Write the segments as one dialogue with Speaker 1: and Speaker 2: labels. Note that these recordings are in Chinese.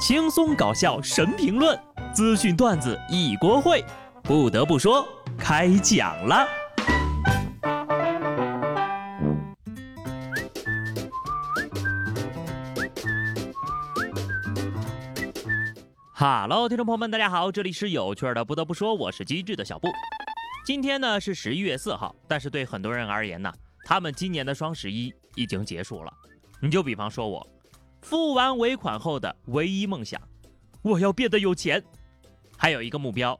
Speaker 1: 轻松搞笑神评论，资讯段子一锅烩。不得不说，开讲了。哈喽，听众朋友们，大家好，这里是有趣的。不得不说，我是机智的小布。今天呢是十一月四号，但是对很多人而言呢，他们今年的双十一已经结束了。你就比方说我。付完尾款后的唯一梦想，我要变得有钱。还有一个目标，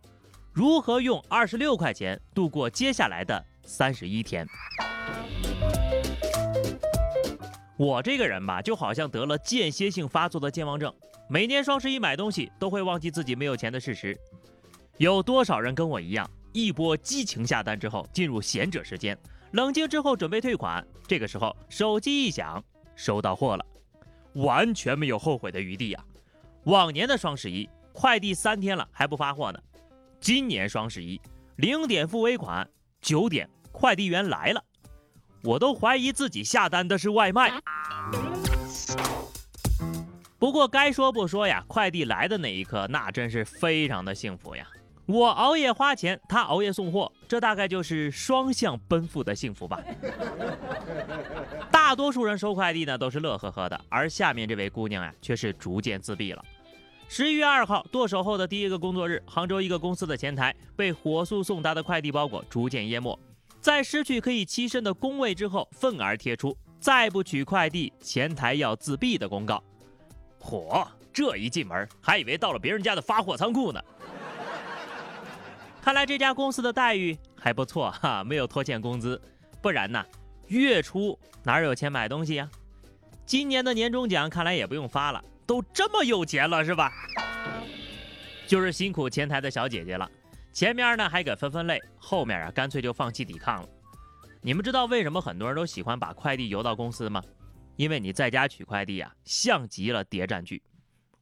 Speaker 1: 如何用二十六块钱度过接下来的三十一天？我这个人吧，就好像得了间歇性发作的健忘症，每年双十一买东西都会忘记自己没有钱的事实。有多少人跟我一样，一波激情下单之后进入闲者时间，冷静之后准备退款，这个时候手机一响，收到货了。完全没有后悔的余地呀！往年的双十一快递三天了还不发货呢，今年双十一零点付尾款，九点快递员来了，我都怀疑自己下单的是外卖。不过该说不说呀，快递来的那一刻，那真是非常的幸福呀！我熬夜花钱，他熬夜送货，这大概就是双向奔赴的幸福吧。大多数人收快递呢都是乐呵呵的，而下面这位姑娘呀却是逐渐自闭了。十一月二号剁手后的第一个工作日，杭州一个公司的前台被火速送达的快递包裹逐渐淹没，在失去可以栖身的工位之后，愤而贴出再不取快递，前台要自闭的公告。嚯，这一进门还以为到了别人家的发货仓库呢。看来这家公司的待遇还不错哈，没有拖欠工资，不然呢，月初哪有钱买东西呀？今年的年终奖看来也不用发了，都这么有钱了是吧？就是辛苦前台的小姐姐了，前面呢还给分分类，后面啊干脆就放弃抵抗了。你们知道为什么很多人都喜欢把快递邮到公司吗？因为你在家取快递啊，像极了谍战剧。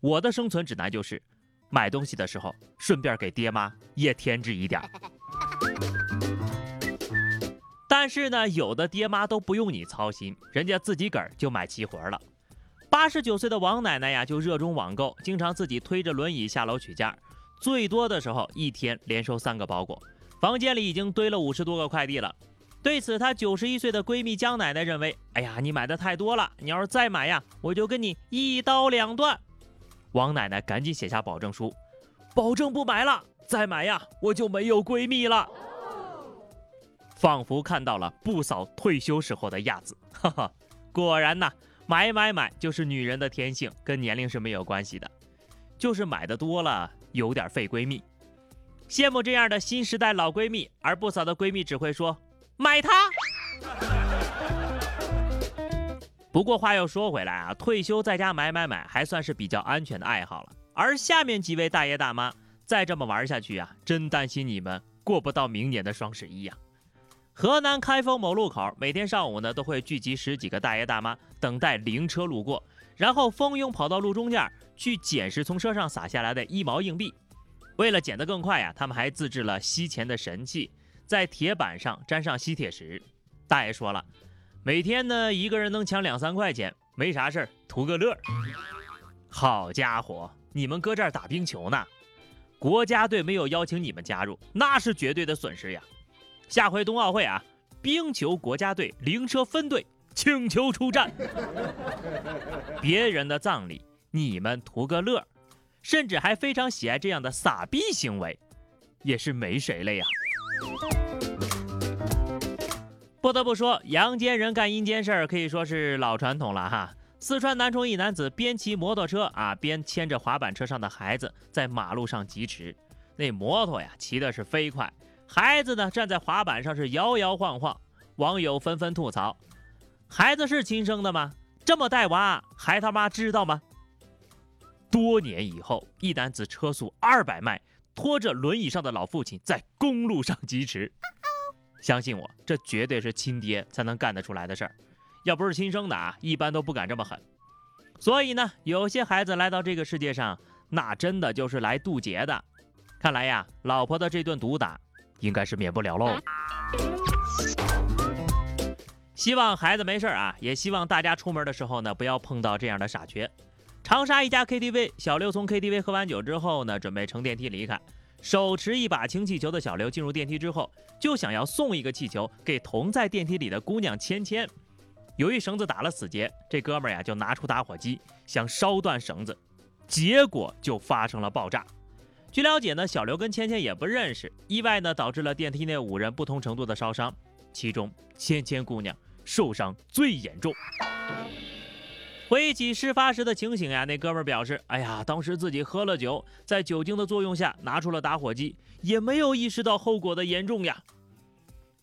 Speaker 1: 我的生存指南就是。买东西的时候，顺便给爹妈也添置一点。但是呢，有的爹妈都不用你操心，人家自己个儿就买齐活了。八十九岁的王奶奶呀，就热衷网购，经常自己推着轮椅下楼取件，最多的时候一天连收三个包裹，房间里已经堆了五十多个快递了。对此，她九十一岁的闺蜜江奶奶认为：“哎呀，你买的太多了，你要是再买呀，我就跟你一刀两断。”王奶奶赶紧写下保证书，保证不买了，再买呀，我就没有闺蜜了。仿佛看到了不嫂退休时候的样子，哈哈，果然呐，买买买就是女人的天性，跟年龄是没有关系的，就是买的多了有点费闺蜜。羡慕这样的新时代老闺蜜，而不嫂的闺蜜只会说买它。不过话又说回来啊，退休在家买买买还算是比较安全的爱好了。而下面几位大爷大妈再这么玩下去啊，真担心你们过不到明年的双十一呀。河南开封某路口每天上午呢都会聚集十几个大爷大妈等待灵车路过，然后蜂拥跑到路中间去捡拾从车上洒下来的一毛硬币。为了捡得更快呀，他们还自制了吸钱的神器，在铁板上粘上吸铁石。大爷说了。每天呢，一个人能抢两三块钱，没啥事儿，图个乐。好家伙，你们搁这儿打冰球呢？国家队没有邀请你们加入，那是绝对的损失呀。下回冬奥会啊，冰球国家队灵车分队请求出战。别人的葬礼，你们图个乐，甚至还非常喜爱这样的撒逼行为，也是没谁了呀。不得不说，阳间人干阴间事儿可以说是老传统了哈。四川南充一男子边骑摩托车啊，边牵着滑板车上的孩子在马路上疾驰，那摩托呀骑的是飞快，孩子呢站在滑板上是摇摇晃晃。网友纷纷吐槽：孩子是亲生的吗？这么带娃还他妈知道吗？多年以后，一男子车速二百迈，拖着轮椅上的老父亲在公路上疾驰。相信我，这绝对是亲爹才能干得出来的事儿，要不是亲生的啊，一般都不敢这么狠。所以呢，有些孩子来到这个世界上，那真的就是来渡劫的。看来呀，老婆的这顿毒打，应该是免不了喽。希望孩子没事啊，也希望大家出门的时候呢，不要碰到这样的傻缺。长沙一家 KTV，小刘从 KTV 喝完酒之后呢，准备乘电梯离开。手持一把氢气球的小刘进入电梯之后，就想要送一个气球给同在电梯里的姑娘芊芊。由于绳子打了死结，这哥们儿呀就拿出打火机想烧断绳子，结果就发生了爆炸。据了解呢，小刘跟芊芊也不认识，意外呢导致了电梯内五人不同程度的烧伤，其中芊芊姑娘受伤最严重。回忆起事发时的情形呀，那哥们表示：“哎呀，当时自己喝了酒，在酒精的作用下拿出了打火机，也没有意识到后果的严重呀。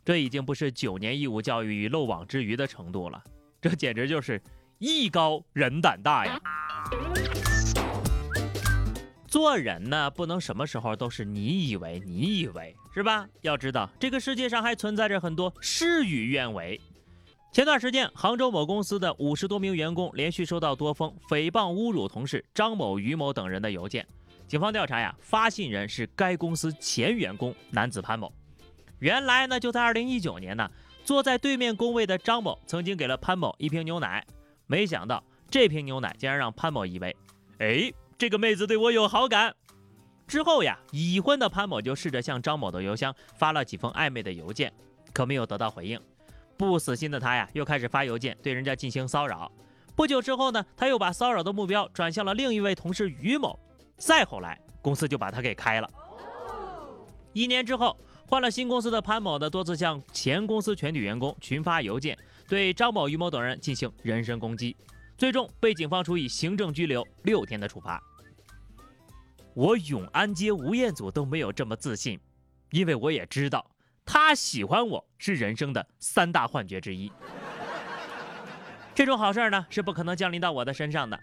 Speaker 1: 这已经不是九年义务教育与漏网之鱼的程度了，这简直就是艺高人胆大呀！做人呢，不能什么时候都是你以为，你以为是吧？要知道，这个世界上还存在着很多事与愿违。”前段时间，杭州某公司的五十多名员工连续收到多封诽谤、侮辱同事张某、于某等人的邮件。警方调查呀，发信人是该公司前员工男子潘某。原来呢，就在二零一九年呢，坐在对面工位的张某曾经给了潘某一瓶牛奶，没想到这瓶牛奶竟然让潘某以为，哎，这个妹子对我有好感。之后呀，已婚的潘某就试着向张某的邮箱发了几封暧昧的邮件，可没有得到回应。不死心的他呀，又开始发邮件对人家进行骚扰。不久之后呢，他又把骚扰的目标转向了另一位同事于某。再后来，公司就把他给开了。一年之后，换了新公司的潘某呢，多次向前公司全体员工群发邮件，对张某、于某等人进行人身攻击，最终被警方处以行政拘留六天的处罚。我永安街吴彦祖都没有这么自信，因为我也知道。他喜欢我是人生的三大幻觉之一，这种好事呢是不可能降临到我的身上的。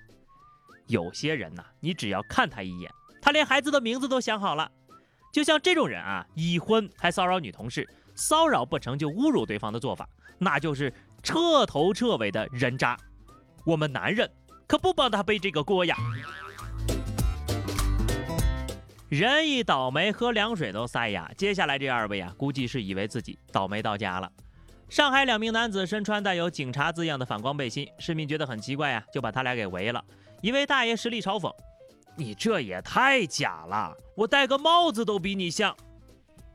Speaker 1: 有些人呢，你只要看他一眼，他连孩子的名字都想好了。就像这种人啊，已婚还骚扰女同事，骚扰不成就侮辱对方的做法，那就是彻头彻尾的人渣。我们男人可不帮他背这个锅呀。人一倒霉，喝凉水都塞牙。接下来这二位啊，估计是以为自己倒霉到家了。上海两名男子身穿带有“警察”字样的反光背心，市民觉得很奇怪呀，就把他俩给围了。一位大爷实力嘲讽：“你这也太假了，我戴个帽子都比你像。”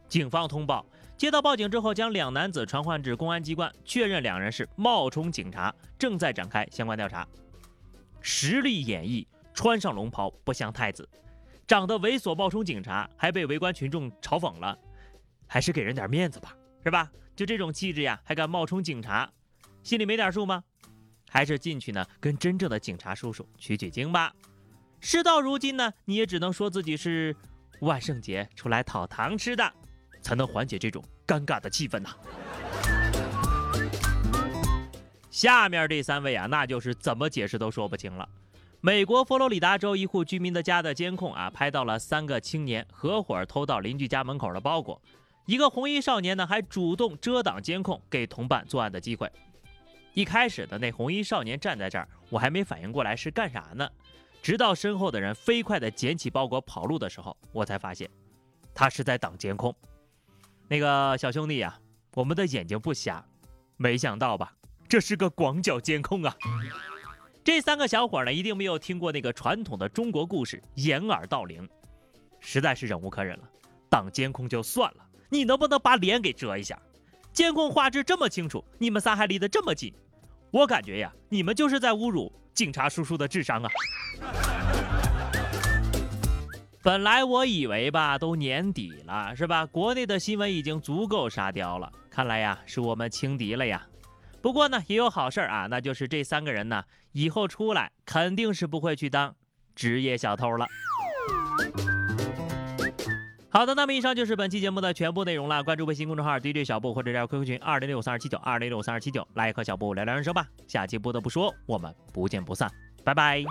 Speaker 1: 警方通报，接到报警之后，将两男子传唤至公安机关，确认两人是冒充警察，正在展开相关调查。实力演绎，穿上龙袍不像太子。长得猥琐冒充警察，还被围观群众嘲讽了，还是给人点面子吧，是吧？就这种气质呀，还敢冒充警察，心里没点数吗？还是进去呢，跟真正的警察叔叔取取经吧。事到如今呢，你也只能说自己是万圣节出来讨糖吃的，才能缓解这种尴尬的气氛呐。下面这三位啊，那就是怎么解释都说不清了。美国佛罗里达州一户居民的家的监控啊，拍到了三个青年合伙偷到邻居家门口的包裹。一个红衣少年呢，还主动遮挡监控，给同伴作案的机会。一开始的那红衣少年站在这儿，我还没反应过来是干啥呢。直到身后的人飞快地捡起包裹跑路的时候，我才发现他是在挡监控。那个小兄弟呀，我们的眼睛不瞎，没想到吧？这是个广角监控啊！这三个小伙呢，一定没有听过那个传统的中国故事“掩耳盗铃”，实在是忍无可忍了。挡监控就算了，你能不能把脸给遮一下？监控画质这么清楚，你们仨还离得这么近，我感觉呀，你们就是在侮辱警察叔叔的智商啊！本来我以为吧，都年底了，是吧？国内的新闻已经足够沙雕了，看来呀，是我们轻敌了呀。不过呢，也有好事儿啊，那就是这三个人呢，以后出来肯定是不会去当职业小偷了。好的，那么以上就是本期节目的全部内容了。关注微信公众号 DJ 小布或者加 QQ 群二零六三二七九二零六三二七九，来和小布聊聊人生吧。下期不得不说，我们不见不散，拜拜。